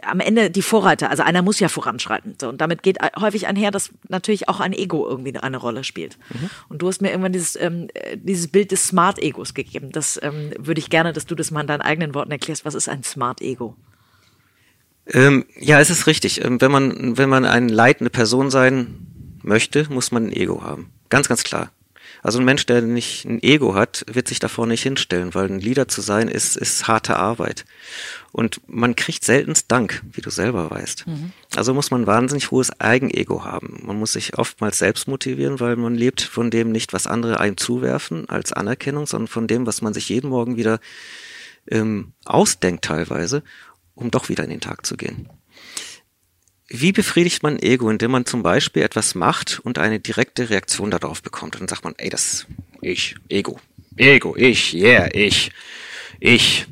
am Ende die Vorreiter, also einer muss ja voranschreiten. So, und damit geht häufig einher, dass natürlich auch ein Ego irgendwie eine Rolle spielt. Mhm. Und du hast mir irgendwann dieses, ähm, dieses Bild des Smart-Egos gegeben. Das ähm, würde ich gerne, dass du das mal in deinen eigenen Worten erklärst. Was ist ein Smart-Ego? Ähm, ja, es ist richtig. Ähm, wenn man, wenn man eine leitende Person sein möchte, muss man ein Ego haben. Ganz, ganz klar. Also ein Mensch, der nicht ein Ego hat, wird sich davor nicht hinstellen, weil ein Leader zu sein ist, ist harte Arbeit. Und man kriegt seltenst Dank, wie du selber weißt. Mhm. Also muss man wahnsinnig hohes Eigenego haben. Man muss sich oftmals selbst motivieren, weil man lebt von dem nicht, was andere einem zuwerfen als Anerkennung, sondern von dem, was man sich jeden Morgen wieder ähm, ausdenkt teilweise, um doch wieder in den Tag zu gehen. Wie befriedigt man Ego, indem man zum Beispiel etwas macht und eine direkte Reaktion darauf bekommt? Und dann sagt man, ey, das ich, Ego, Ego, ich, yeah, ich, ich.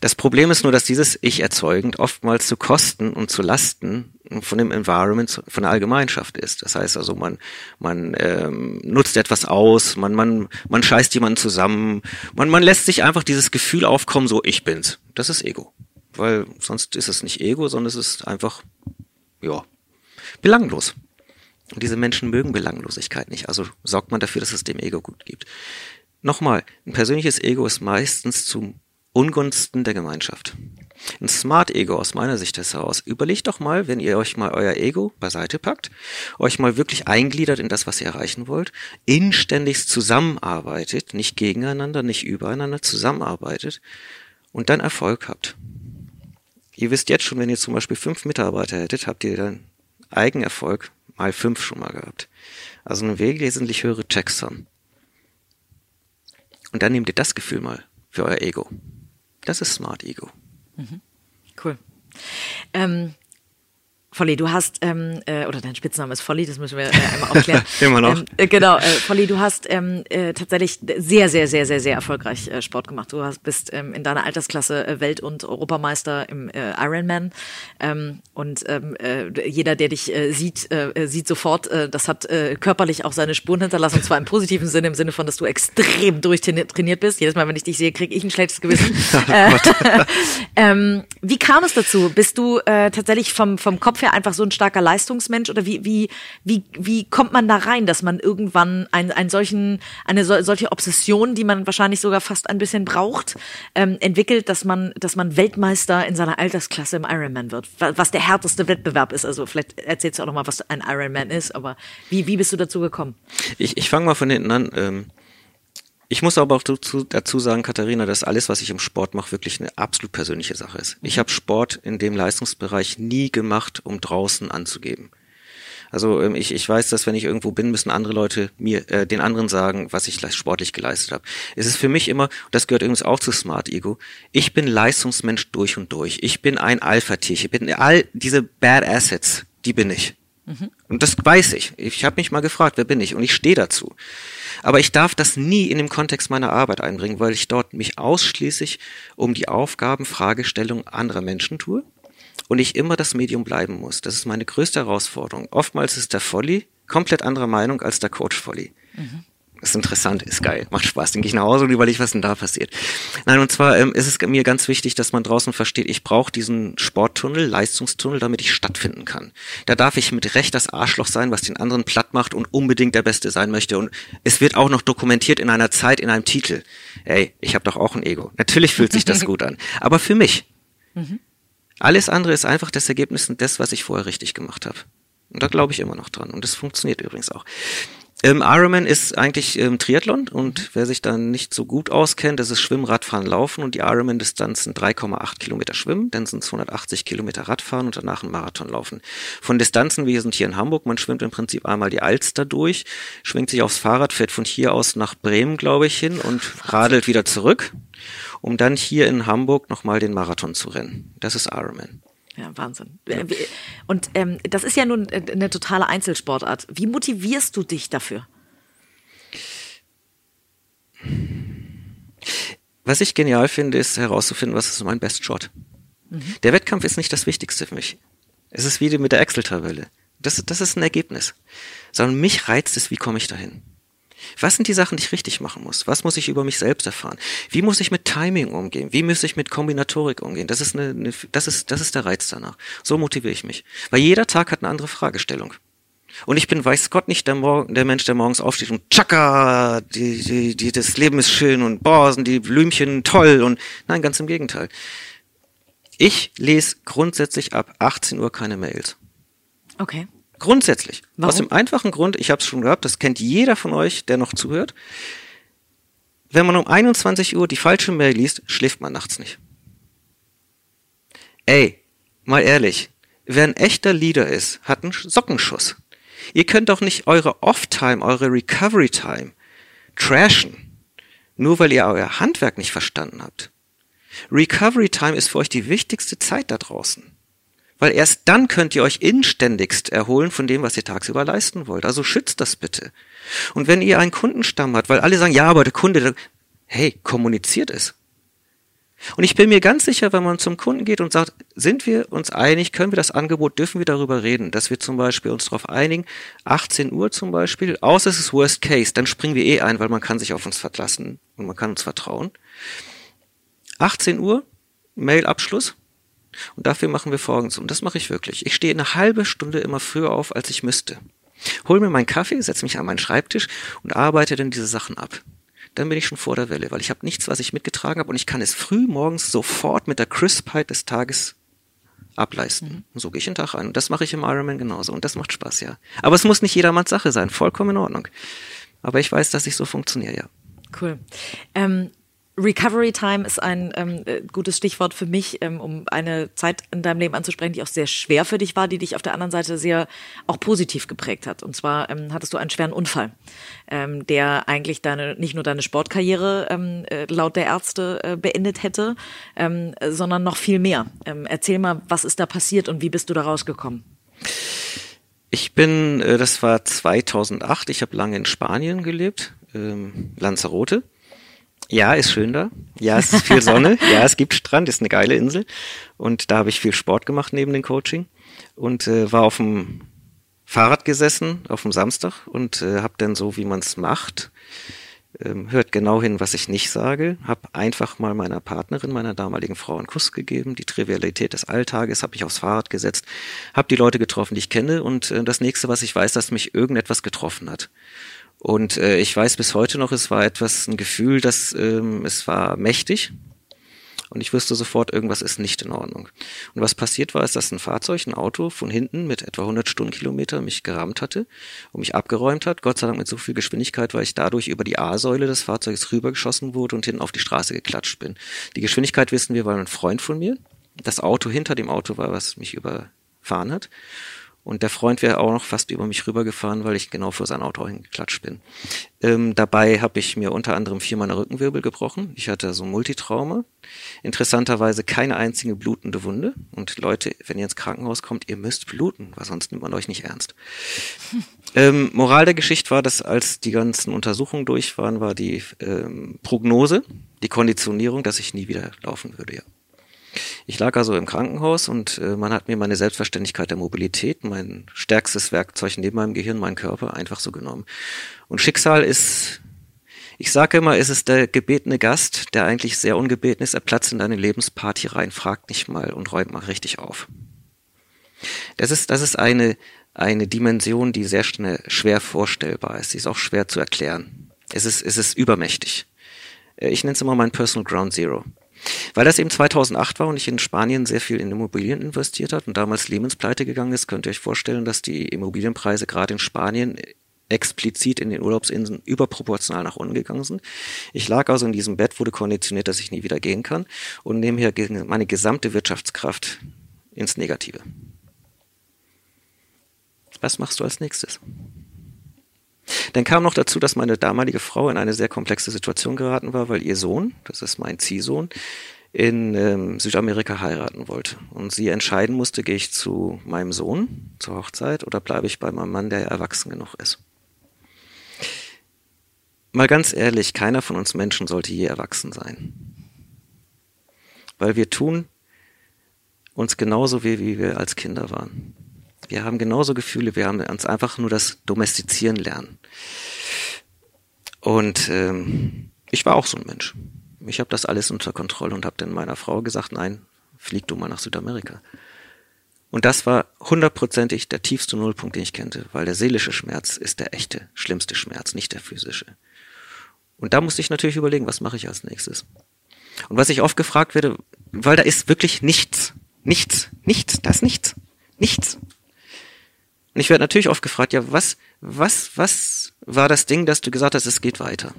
Das Problem ist nur, dass dieses Ich erzeugend oftmals zu Kosten und zu Lasten von dem Environment, von der Allgemeinschaft ist. Das heißt also, man, man ähm, nutzt etwas aus, man, man, man scheißt jemanden zusammen, man, man lässt sich einfach dieses Gefühl aufkommen, so ich bin's. Das ist Ego. Weil sonst ist es nicht Ego, sondern es ist einfach ja, belanglos. Und diese Menschen mögen Belanglosigkeit nicht. Also sorgt man dafür, dass es dem Ego gut gibt. Nochmal, ein persönliches Ego ist meistens zum Ungunsten der Gemeinschaft. Ein Smart Ego aus meiner Sicht heraus. Überlegt doch mal, wenn ihr euch mal euer Ego beiseite packt, euch mal wirklich eingliedert in das, was ihr erreichen wollt, inständig zusammenarbeitet, nicht gegeneinander, nicht übereinander, zusammenarbeitet und dann Erfolg habt. Ihr wisst jetzt schon, wenn ihr zum Beispiel fünf Mitarbeiter hättet, habt ihr dann Eigenerfolg mal fünf schon mal gehabt. Also eine wesentlich höhere Checks haben. Und dann nehmt ihr das Gefühl mal für euer Ego. Das ist Smart Ego. Mhm. Cool. Ähm, Volli, du hast, ähm, äh, oder dein Spitzname ist Volli, das müssen wir äh, einmal aufklären. Immer noch. Ähm, äh, genau, äh, Volli, du hast ähm, äh, tatsächlich sehr, sehr, sehr, sehr, sehr erfolgreich äh, Sport gemacht. Du hast, bist ähm, in deiner Altersklasse äh, Welt- und Europameister im äh, Ironman. Ähm, und ähm, äh, jeder, der dich äh, sieht, äh, sieht sofort, äh, das hat äh, körperlich auch seine Spuren hinterlassen, und zwar im positiven Sinne, im Sinne von, dass du extrem durchtrainiert bist. Jedes Mal, wenn ich dich sehe, kriege ich ein schlechtes Gewissen. äh, ähm, wie kam es dazu? Bist du äh, tatsächlich vom, vom Kopf her einfach so ein starker Leistungsmensch oder wie, wie, wie, wie kommt man da rein, dass man irgendwann ein, einen solchen, eine so, solche Obsession, die man wahrscheinlich sogar fast ein bisschen braucht, ähm, entwickelt, dass man, dass man Weltmeister in seiner Altersklasse im Ironman wird, was der härteste Wettbewerb ist. Also vielleicht erzählst du auch nochmal, was ein Ironman ist, aber wie, wie bist du dazu gekommen? Ich, ich fange mal von hinten an. Ähm ich muss aber auch dazu, dazu sagen, Katharina, dass alles, was ich im Sport mache, wirklich eine absolut persönliche Sache ist. Ich habe Sport in dem Leistungsbereich nie gemacht, um draußen anzugeben. Also ähm, ich, ich weiß, dass wenn ich irgendwo bin, müssen andere Leute mir äh, den anderen sagen, was ich sportlich geleistet habe. Es ist für mich immer, das gehört übrigens auch zu Smart Ego, ich bin Leistungsmensch durch und durch. Ich bin ein Alpha-Tier. Ich bin all diese Bad Assets, die bin ich. Mhm. Und das weiß ich. Ich habe mich mal gefragt, wer bin ich? Und ich stehe dazu. Aber ich darf das nie in dem Kontext meiner Arbeit einbringen, weil ich dort mich ausschließlich um die Aufgaben, Fragestellungen anderer Menschen tue und ich immer das Medium bleiben muss. Das ist meine größte Herausforderung. Oftmals ist der Volli komplett anderer Meinung als der Coach Volli. Mhm ist interessant, ist geil, macht Spaß. Dann gehe ich nach Hause und überlege, was denn da passiert. Nein, und zwar ähm, ist es mir ganz wichtig, dass man draußen versteht, ich brauche diesen Sporttunnel, Leistungstunnel, damit ich stattfinden kann. Da darf ich mit Recht das Arschloch sein, was den anderen platt macht und unbedingt der Beste sein möchte. Und es wird auch noch dokumentiert in einer Zeit, in einem Titel. Ey, ich habe doch auch ein Ego. Natürlich fühlt sich das gut an. Aber für mich. Mhm. Alles andere ist einfach das Ergebnis und das, was ich vorher richtig gemacht habe. Und da glaube ich immer noch dran. Und das funktioniert übrigens auch. Ähm, Ironman ist eigentlich ähm, Triathlon und wer sich dann nicht so gut auskennt, das ist Schwimmen, Radfahren, Laufen und die Ironman-Distanz sind 3,8 Kilometer Schwimmen, dann sind es 180 Kilometer Radfahren und danach ein Marathon laufen. Von Distanzen, wir sind hier in Hamburg, man schwimmt im Prinzip einmal die Alster durch, schwingt sich aufs Fahrrad, fährt von hier aus nach Bremen, glaube ich, hin und radelt wieder zurück, um dann hier in Hamburg nochmal den Marathon zu rennen. Das ist Ironman. Ja, Wahnsinn. Ja. Und ähm, das ist ja nun äh, eine totale Einzelsportart. Wie motivierst du dich dafür? Was ich genial finde, ist herauszufinden, was ist mein Best Shot. Mhm. Der Wettkampf ist nicht das Wichtigste für mich. Es ist wie mit der Excel-Tabelle. Das, das ist ein Ergebnis. Sondern mich reizt es, wie komme ich dahin. Was sind die Sachen, die ich richtig machen muss? Was muss ich über mich selbst erfahren? Wie muss ich mit Timing umgehen? Wie muss ich mit Kombinatorik umgehen? Das ist eine, eine das ist, das ist der Reiz danach. So motiviere ich mich. Weil jeder Tag hat eine andere Fragestellung. Und ich bin, weiß Gott, nicht der, Morgen, der Mensch, der morgens aufsteht und tschakka, die, die, die, das Leben ist schön und boah, sind die Blümchen toll und nein, ganz im Gegenteil. Ich lese grundsätzlich ab 18 Uhr keine Mails. Okay. Grundsätzlich. Warum? Aus dem einfachen Grund, ich habe es schon gehabt, das kennt jeder von euch, der noch zuhört. Wenn man um 21 Uhr die falsche Mail liest, schläft man nachts nicht. Ey, mal ehrlich, wer ein echter Leader ist, hat einen Sockenschuss. Ihr könnt doch nicht eure Off-Time, eure Recovery-Time trashen, nur weil ihr euer Handwerk nicht verstanden habt. Recovery-Time ist für euch die wichtigste Zeit da draußen. Weil erst dann könnt ihr euch inständigst erholen von dem, was ihr tagsüber leisten wollt. Also schützt das bitte. Und wenn ihr einen Kundenstamm habt, weil alle sagen, ja, aber der Kunde, hey, kommuniziert es. Und ich bin mir ganz sicher, wenn man zum Kunden geht und sagt, sind wir uns einig, können wir das Angebot, dürfen wir darüber reden, dass wir zum Beispiel uns darauf einigen, 18 Uhr zum Beispiel, außer es ist Worst Case, dann springen wir eh ein, weil man kann sich auf uns verlassen und man kann uns vertrauen. 18 Uhr, Mailabschluss, und dafür machen wir Folgendes. Und das mache ich wirklich. Ich stehe eine halbe Stunde immer früher auf, als ich müsste. Hol mir meinen Kaffee, setze mich an meinen Schreibtisch und arbeite dann diese Sachen ab. dann bin ich schon vor der Welle, weil ich habe nichts, was ich mitgetragen habe und ich kann es früh morgens sofort mit der Crispheit des Tages ableisten. Mhm. Und so gehe ich den Tag ein. Und das mache ich im Ironman genauso. Und das macht Spaß, ja. Aber es muss nicht jedermanns Sache sein. Vollkommen in Ordnung. Aber ich weiß, dass ich so funktioniere, ja. Cool. Ähm, Recovery Time ist ein ähm, äh, gutes Stichwort für mich, ähm, um eine Zeit in deinem Leben anzusprechen, die auch sehr schwer für dich war, die dich auf der anderen Seite sehr auch positiv geprägt hat. Und zwar ähm, hattest du einen schweren Unfall, ähm, der eigentlich deine nicht nur deine Sportkarriere ähm, äh, laut der Ärzte äh, beendet hätte, ähm, sondern noch viel mehr. Ähm, erzähl mal, was ist da passiert und wie bist du da rausgekommen? Ich bin, äh, das war 2008. Ich habe lange in Spanien gelebt, ähm, Lanzarote ja, ist schön da. Ja, es ist viel Sonne. ja, es gibt Strand, ist eine geile Insel. Und da habe ich viel Sport gemacht neben dem Coaching und äh, war auf dem Fahrrad gesessen auf dem Samstag und äh, habe dann so, wie man es macht, ähm, hört genau hin, was ich nicht sage, habe einfach mal meiner Partnerin, meiner damaligen Frau einen Kuss gegeben, die Trivialität des Alltages, habe ich aufs Fahrrad gesetzt, habe die Leute getroffen, die ich kenne und äh, das nächste, was ich weiß, dass mich irgendetwas getroffen hat. Und äh, ich weiß bis heute noch, es war etwas, ein Gefühl, dass ähm, es war mächtig. Und ich wusste sofort, irgendwas ist nicht in Ordnung. Und was passiert war, ist, dass ein Fahrzeug, ein Auto von hinten mit etwa 100 Stundenkilometer mich gerammt hatte und mich abgeräumt hat. Gott sei Dank mit so viel Geschwindigkeit, weil ich dadurch über die A-Säule des Fahrzeugs rübergeschossen wurde und hinten auf die Straße geklatscht bin. Die Geschwindigkeit wissen wir, war ein Freund von mir. Das Auto hinter dem Auto war, was mich überfahren hat. Und der Freund wäre auch noch fast über mich rübergefahren, weil ich genau vor sein Auto hingeklatscht bin. Ähm, dabei habe ich mir unter anderem vier meiner Rückenwirbel gebrochen. Ich hatte so Multitrauma. Interessanterweise keine einzige blutende Wunde. Und Leute, wenn ihr ins Krankenhaus kommt, ihr müsst bluten, weil sonst nimmt man euch nicht ernst. Ähm, Moral der Geschichte war, dass als die ganzen Untersuchungen durch waren, war die ähm, Prognose, die Konditionierung, dass ich nie wieder laufen würde, ja. Ich lag also im Krankenhaus und äh, man hat mir meine Selbstverständlichkeit der Mobilität, mein stärkstes Werkzeug neben meinem Gehirn, meinen Körper einfach so genommen. Und Schicksal ist, ich sage immer, es ist der gebetene Gast, der eigentlich sehr ungebeten ist. Er platzt in deine Lebensparty rein, fragt nicht mal und räumt mal richtig auf. Das ist, das ist eine, eine Dimension, die sehr schnell schwer vorstellbar ist. Sie ist auch schwer zu erklären. Es ist, es ist übermächtig. Äh, ich nenne es immer mein Personal Ground Zero. Weil das eben 2008 war und ich in Spanien sehr viel in Immobilien investiert hat und damals Lehmans pleite gegangen ist, könnt ihr euch vorstellen, dass die Immobilienpreise gerade in Spanien explizit in den Urlaubsinseln überproportional nach unten gegangen sind. Ich lag also in diesem Bett, wurde konditioniert, dass ich nie wieder gehen kann und nebenher ging meine gesamte Wirtschaftskraft ins Negative. Was machst du als nächstes? Dann kam noch dazu, dass meine damalige Frau in eine sehr komplexe Situation geraten war, weil ihr Sohn, das ist mein Ziehsohn, in ähm, Südamerika heiraten wollte. Und sie entscheiden musste, gehe ich zu meinem Sohn zur Hochzeit oder bleibe ich bei meinem Mann, der erwachsen genug ist. Mal ganz ehrlich, keiner von uns Menschen sollte je erwachsen sein. Weil wir tun uns genauso weh, wie wir als Kinder waren. Wir haben genauso Gefühle, wir haben uns einfach nur das Domestizieren lernen. Und ähm, ich war auch so ein Mensch. Ich habe das alles unter Kontrolle und habe dann meiner Frau gesagt, nein, flieg du mal nach Südamerika. Und das war hundertprozentig der tiefste Nullpunkt, den ich kannte, weil der seelische Schmerz ist der echte, schlimmste Schmerz, nicht der physische. Und da musste ich natürlich überlegen, was mache ich als nächstes. Und was ich oft gefragt werde, weil da ist wirklich nichts, nichts, nichts, da ist nichts, nichts. Und ich werde natürlich oft gefragt, ja, was, was, was war das Ding, dass du gesagt hast, es geht weiter?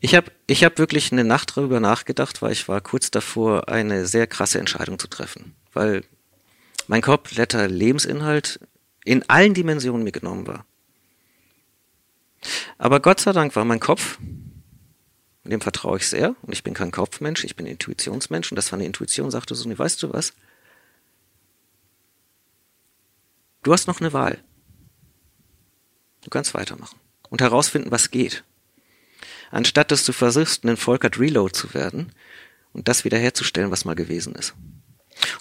Ich habe ich hab wirklich eine Nacht darüber nachgedacht, weil ich war kurz davor, eine sehr krasse Entscheidung zu treffen. Weil mein kompletter Lebensinhalt in allen Dimensionen mir genommen war. Aber Gott sei Dank war mein Kopf, dem vertraue ich sehr, und ich bin kein Kopfmensch, ich bin Intuitionsmensch, und das war eine Intuition, sagte so, weißt du was? Du hast noch eine Wahl. Du kannst weitermachen und herausfinden, was geht. Anstatt dass du versuchst, ein Volkert Reload zu werden und das wiederherzustellen, was mal gewesen ist.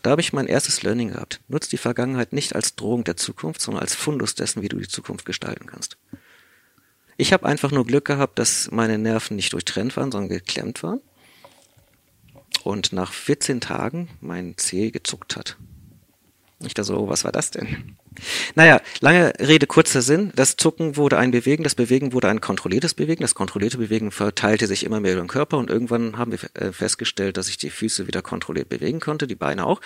Da habe ich mein erstes Learning gehabt. Nutz die Vergangenheit nicht als Drohung der Zukunft, sondern als Fundus dessen, wie du die Zukunft gestalten kannst. Ich habe einfach nur Glück gehabt, dass meine Nerven nicht durchtrennt waren, sondern geklemmt waren. Und nach 14 Tagen mein Zeh gezuckt hat. Ich dachte so, oh, was war das denn? Naja, lange Rede, kurzer Sinn. Das Zucken wurde ein Bewegen, das Bewegen wurde ein kontrolliertes Bewegen. Das kontrollierte Bewegen verteilte sich immer mehr über den Körper und irgendwann haben wir äh, festgestellt, dass ich die Füße wieder kontrolliert bewegen konnte, die Beine auch.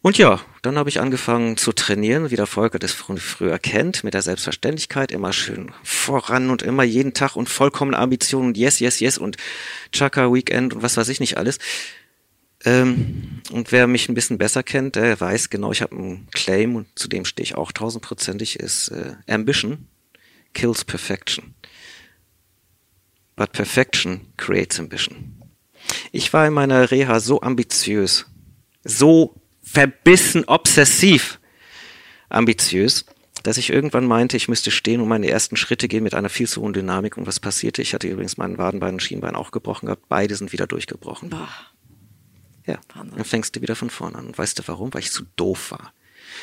Und ja, dann habe ich angefangen zu trainieren, wie der Volker das früher kennt, mit der Selbstverständlichkeit, immer schön voran und immer jeden Tag und vollkommene Ambition und yes, yes, yes und Chaka Weekend und was weiß ich nicht alles. Ähm, und wer mich ein bisschen besser kennt, der weiß genau, ich habe einen Claim und zu dem stehe ich auch tausendprozentig, ist äh, Ambition kills perfection. But perfection creates ambition. Ich war in meiner Reha so ambitiös, so verbissen, obsessiv ambitiös, dass ich irgendwann meinte, ich müsste stehen und meine ersten Schritte gehen mit einer viel zu hohen Dynamik. Und was passierte? Ich hatte übrigens meinen Wadenbein und Schienbein auch gebrochen gehabt. Beide sind wieder durchgebrochen. Boah. Ja, Wahnsinn. dann fängst du wieder von vorne an. Und weißt du warum? Weil ich zu doof war.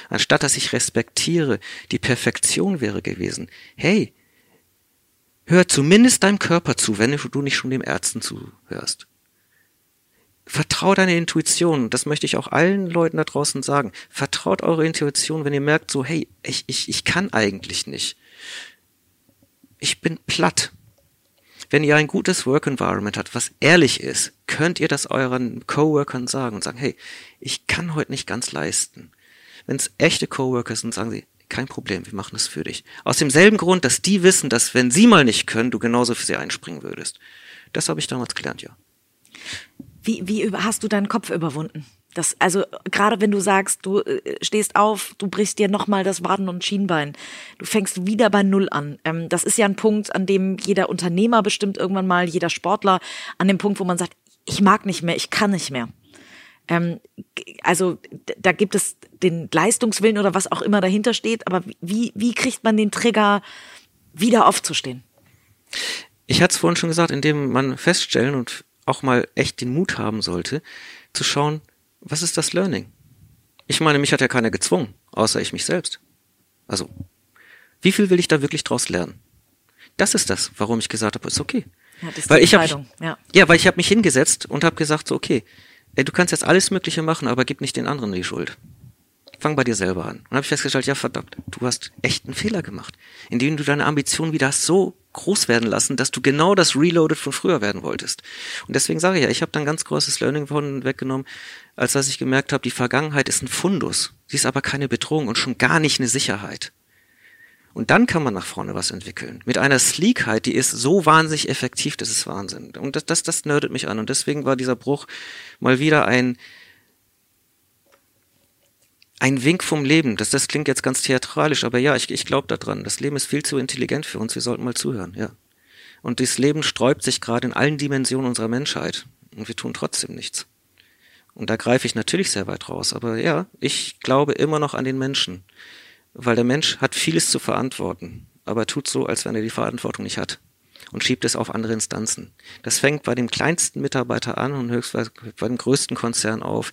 Anstatt dass ich respektiere, die Perfektion wäre gewesen. Hey, hör zumindest deinem Körper zu, wenn du nicht schon dem Ärzten zuhörst. Vertraut deine Intuition. Das möchte ich auch allen Leuten da draußen sagen. Vertraut eure Intuition, wenn ihr merkt so, hey, ich, ich, ich kann eigentlich nicht. Ich bin platt. Wenn ihr ein gutes Work Environment habt, was ehrlich ist, könnt ihr das euren Coworkern sagen und sagen, hey, ich kann heute nicht ganz leisten. Wenn es echte Coworker sind, sagen sie, kein Problem, wir machen es für dich. Aus demselben Grund, dass die wissen, dass wenn sie mal nicht können, du genauso für sie einspringen würdest. Das habe ich damals gelernt, ja. Wie, wie hast du deinen Kopf überwunden? Das, also gerade wenn du sagst, du äh, stehst auf, du brichst dir nochmal das Waden- und Schienbein, du fängst wieder bei Null an. Ähm, das ist ja ein Punkt, an dem jeder Unternehmer bestimmt irgendwann mal, jeder Sportler, an dem Punkt, wo man sagt, ich mag nicht mehr, ich kann nicht mehr. Ähm, also da gibt es den Leistungswillen oder was auch immer dahinter steht, aber wie, wie kriegt man den Trigger wieder aufzustehen? Ich hatte es vorhin schon gesagt, indem man feststellen und auch mal echt den Mut haben sollte, zu schauen, was ist das Learning? Ich meine, mich hat ja keiner gezwungen, außer ich mich selbst. Also, wie viel will ich da wirklich draus lernen? Das ist das, warum ich gesagt habe, ist okay. Ja, das ist weil die ich hab, ja. ja, weil ich habe mich hingesetzt und habe gesagt, so okay, ey, du kannst jetzt alles Mögliche machen, aber gib nicht den anderen die Schuld. Fang bei dir selber an. Und habe ich festgestellt, ja verdammt, du hast echt einen Fehler gemacht, indem du deine Ambition wieder so groß werden lassen, dass du genau das Reloaded von früher werden wolltest. Und deswegen sage ich ja, ich habe dann ganz großes Learning von weggenommen, als dass ich gemerkt habe, die Vergangenheit ist ein Fundus. Sie ist aber keine Bedrohung und schon gar nicht eine Sicherheit. Und dann kann man nach vorne was entwickeln. Mit einer Sleekheit, die ist so wahnsinnig effektiv, das ist Wahnsinn. Und das, das, das nerdet mich an. Und deswegen war dieser Bruch mal wieder ein, ein Wink vom Leben. Das, das klingt jetzt ganz theatralisch, aber ja, ich, ich glaube daran. Das Leben ist viel zu intelligent für uns. Wir sollten mal zuhören, ja. Und dieses Leben sträubt sich gerade in allen Dimensionen unserer Menschheit. Und wir tun trotzdem nichts. Und da greife ich natürlich sehr weit raus. Aber ja, ich glaube immer noch an den Menschen. Weil der Mensch hat vieles zu verantworten. Aber tut so, als wenn er die Verantwortung nicht hat. Und schiebt es auf andere Instanzen. Das fängt bei dem kleinsten Mitarbeiter an und höchstweise bei dem größten Konzern auf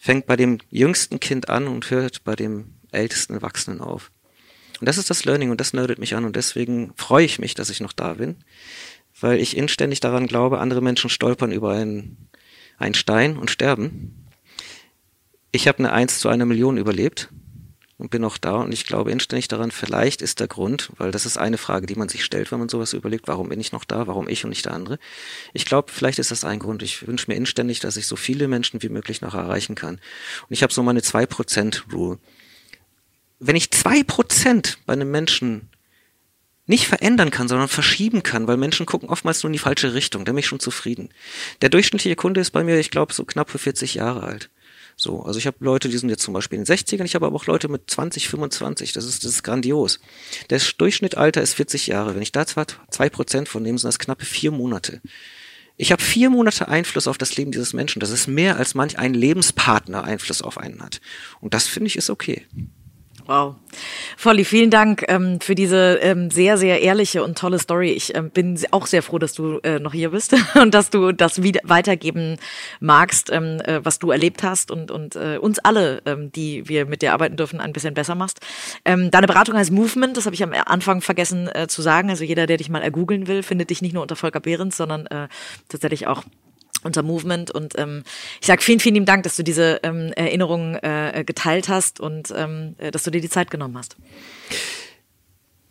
fängt bei dem jüngsten Kind an und hört bei dem ältesten Erwachsenen auf. Und das ist das Learning und das nerdet mich an und deswegen freue ich mich, dass ich noch da bin, weil ich inständig daran glaube, andere Menschen stolpern über einen, einen Stein und sterben. Ich habe eine Eins zu einer Million überlebt und bin auch da und ich glaube inständig daran, vielleicht ist der Grund, weil das ist eine Frage, die man sich stellt, wenn man sowas überlegt, warum bin ich noch da, warum ich und nicht der andere. Ich glaube, vielleicht ist das ein Grund. Ich wünsche mir inständig, dass ich so viele Menschen wie möglich noch erreichen kann. Und ich habe so meine 2%-Rule. Wenn ich 2% bei einem Menschen nicht verändern kann, sondern verschieben kann, weil Menschen gucken oftmals nur in die falsche Richtung, dann bin ich schon zufrieden. Der durchschnittliche Kunde ist bei mir, ich glaube, so knapp für 40 Jahre alt. So, also ich habe Leute, die sind jetzt zum Beispiel in den 60ern, ich habe aber auch Leute mit 20, 25. Das ist, das ist grandios. Das Durchschnittalter ist 40 Jahre. Wenn ich da zwei Prozent von nehme, sind das knappe vier Monate. Ich habe vier Monate Einfluss auf das Leben dieses Menschen. Das ist mehr, als manch ein Lebenspartner Einfluss auf einen hat. Und das finde ich ist okay. Wow. Volli, vielen Dank ähm, für diese ähm, sehr, sehr ehrliche und tolle Story. Ich ähm, bin auch sehr froh, dass du äh, noch hier bist und dass du das wieder weitergeben magst, ähm, äh, was du erlebt hast und, und äh, uns alle, ähm, die wir mit dir arbeiten dürfen, ein bisschen besser machst. Ähm, deine Beratung heißt Movement, das habe ich am Anfang vergessen äh, zu sagen. Also jeder, der dich mal ergoogeln will, findet dich nicht nur unter Volker Behrens, sondern äh, tatsächlich auch unser Movement. Und ähm, ich sage vielen, vielen lieben Dank, dass du diese ähm, Erinnerungen äh, geteilt hast und ähm, äh, dass du dir die Zeit genommen hast.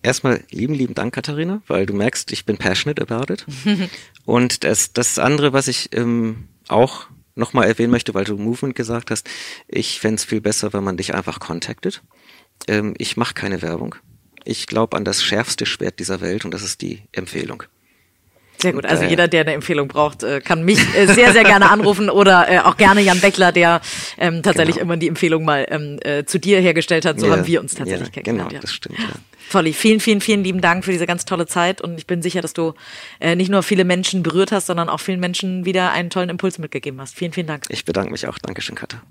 Erstmal lieben, lieben Dank, Katharina, weil du merkst, ich bin passionate about it. und das, das andere, was ich ähm, auch nochmal erwähnen möchte, weil du Movement gesagt hast, ich fände es viel besser, wenn man dich einfach contactet. Ähm, ich mache keine Werbung. Ich glaube an das schärfste Schwert dieser Welt und das ist die Empfehlung. Sehr gut. Also jeder, der eine Empfehlung braucht, äh, kann mich äh, sehr, sehr gerne anrufen oder äh, auch gerne Jan Beckler, der ähm, tatsächlich genau. immer die Empfehlung mal ähm, äh, zu dir hergestellt hat. So ja, haben wir uns tatsächlich ja, kennengelernt. Genau, das stimmt. Ja. Volli, vielen, vielen, vielen lieben Dank für diese ganz tolle Zeit und ich bin sicher, dass du äh, nicht nur viele Menschen berührt hast, sondern auch vielen Menschen wieder einen tollen Impuls mitgegeben hast. Vielen, vielen Dank. Ich bedanke mich auch. Dankeschön, Katha.